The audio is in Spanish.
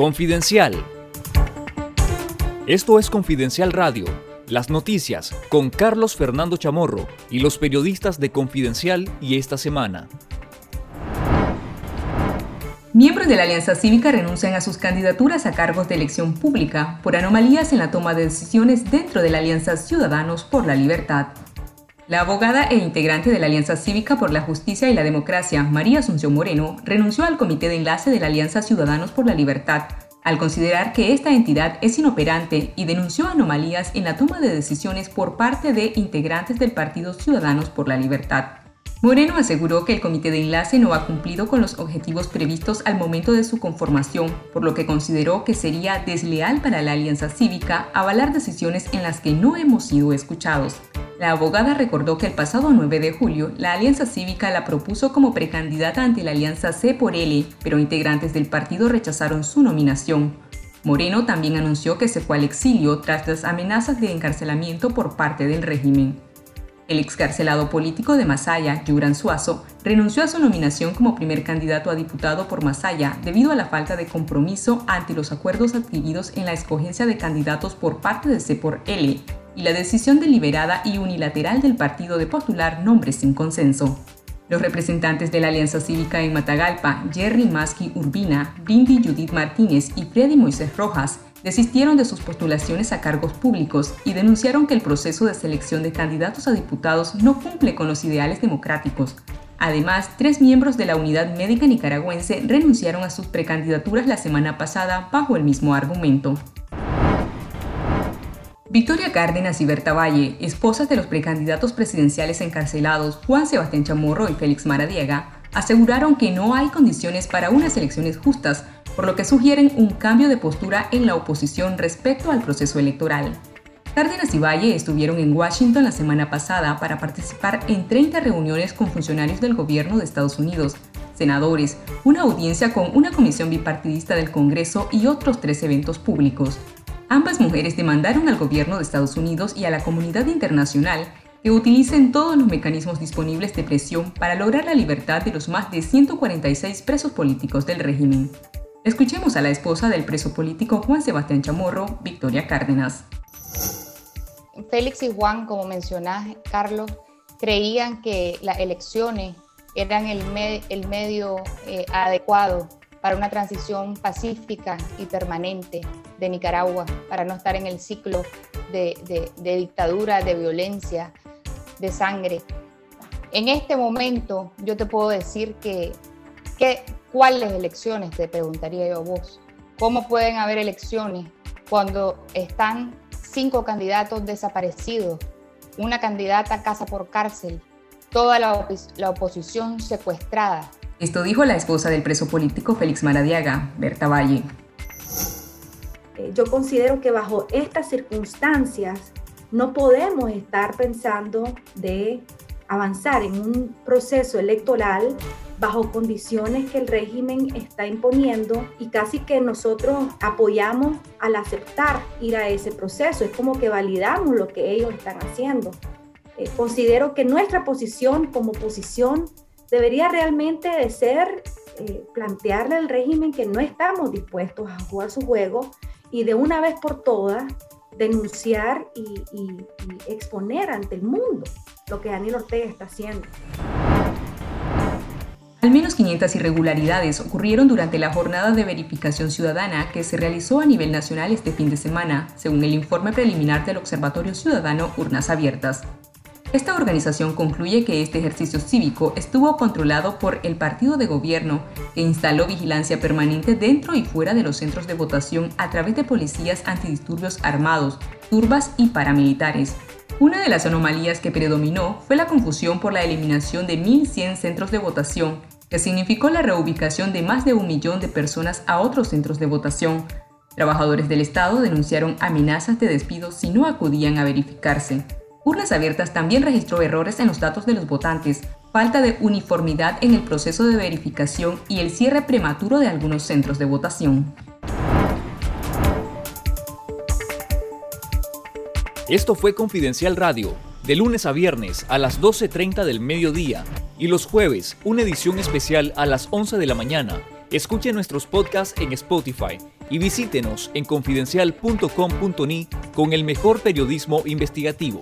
Confidencial. Esto es Confidencial Radio, las noticias con Carlos Fernando Chamorro y los periodistas de Confidencial y esta semana. Miembros de la Alianza Cívica renuncian a sus candidaturas a cargos de elección pública por anomalías en la toma de decisiones dentro de la Alianza Ciudadanos por la Libertad. La abogada e integrante de la Alianza Cívica por la Justicia y la Democracia, María Asunción Moreno, renunció al Comité de Enlace de la Alianza Ciudadanos por la Libertad, al considerar que esta entidad es inoperante y denunció anomalías en la toma de decisiones por parte de integrantes del Partido Ciudadanos por la Libertad. Moreno aseguró que el comité de enlace no ha cumplido con los objetivos previstos al momento de su conformación, por lo que consideró que sería desleal para la alianza cívica avalar decisiones en las que no hemos sido escuchados. La abogada recordó que el pasado 9 de julio la Alianza Cívica la propuso como precandidata ante la Alianza C por L, pero integrantes del partido rechazaron su nominación. Moreno también anunció que se fue al exilio tras las amenazas de encarcelamiento por parte del régimen. El excarcelado político de Masaya, Yuran Suazo, renunció a su nominación como primer candidato a diputado por Masaya debido a la falta de compromiso ante los acuerdos adquiridos en la escogencia de candidatos por parte de C por L y la decisión deliberada y unilateral del partido de postular nombres sin consenso. Los representantes de la Alianza Cívica en Matagalpa, Jerry Maski Urbina, Bindi Judith Martínez y Freddy Moisés Rojas, desistieron de sus postulaciones a cargos públicos y denunciaron que el proceso de selección de candidatos a diputados no cumple con los ideales democráticos. Además, tres miembros de la Unidad Médica Nicaragüense renunciaron a sus precandidaturas la semana pasada bajo el mismo argumento. Victoria Cárdenas y Berta Valle, esposas de los precandidatos presidenciales encarcelados Juan Sebastián Chamorro y Félix Maradiega, aseguraron que no hay condiciones para unas elecciones justas por lo que sugieren un cambio de postura en la oposición respecto al proceso electoral. Cárdenas y Valle estuvieron en Washington la semana pasada para participar en 30 reuniones con funcionarios del gobierno de Estados Unidos, senadores, una audiencia con una comisión bipartidista del Congreso y otros tres eventos públicos. Ambas mujeres demandaron al gobierno de Estados Unidos y a la comunidad internacional que utilicen todos los mecanismos disponibles de presión para lograr la libertad de los más de 146 presos políticos del régimen. Escuchemos a la esposa del preso político Juan Sebastián Chamorro, Victoria Cárdenas. Félix y Juan, como mencionás, Carlos, creían que las elecciones eran el, medio eh, adecuado para una transición pacífica y permanente de Nicaragua, para no estar en el ciclo de, de dictadura, de violencia, de sangre. En este momento yo te puedo decir que, que ¿Cuáles elecciones? Te preguntaría yo a vos. ¿Cómo pueden haber elecciones cuando están cinco candidatos desaparecidos, una candidata casa por cárcel, toda la oposición secuestrada? Esto dijo la esposa del preso político Félix Maradiaga, Berta Valle. Eh, yo considero que bajo estas circunstancias no podemos estar pensando de avanzar en un proceso electoral bajo condiciones que el régimen está imponiendo y casi que nosotros apoyamos al aceptar ir a ese proceso. Es como que validamos lo que ellos están haciendo. Eh, considero que nuestra posición como posición debería realmente de ser eh, plantearle al régimen que no estamos dispuestos a jugar su juego y de una vez por todas denunciar y, y exponer ante el mundo lo que Daniel Ortega está haciendo. Al menos 500 irregularidades ocurrieron durante la jornada de verificación ciudadana que se realizó a nivel nacional este fin de semana, según el informe preliminar del Observatorio Ciudadano Urnas Abiertas. Esta organización concluye que este ejercicio cívico estuvo controlado por el partido de gobierno, que instaló vigilancia permanente dentro y fuera de los centros de votación a través de policías antidisturbios armados, turbas y paramilitares, una de las anomalías que predominó fue la confusión por la eliminación de 1.100 centros de votación, que significó la reubicación de más de un millón de personas a otros centros de votación. Trabajadores del Estado denunciaron amenazas de despido si no acudían a verificarse. Urnas Abiertas también registró errores en los datos de los votantes, falta de uniformidad en el proceso de verificación y el cierre prematuro de algunos centros de votación. Esto fue Confidencial Radio, de lunes a viernes a las 12.30 del mediodía y los jueves una edición especial a las 11 de la mañana Escuche nuestros podcasts en Spotify y visítenos en confidencial.com.ni con el mejor periodismo investigativo.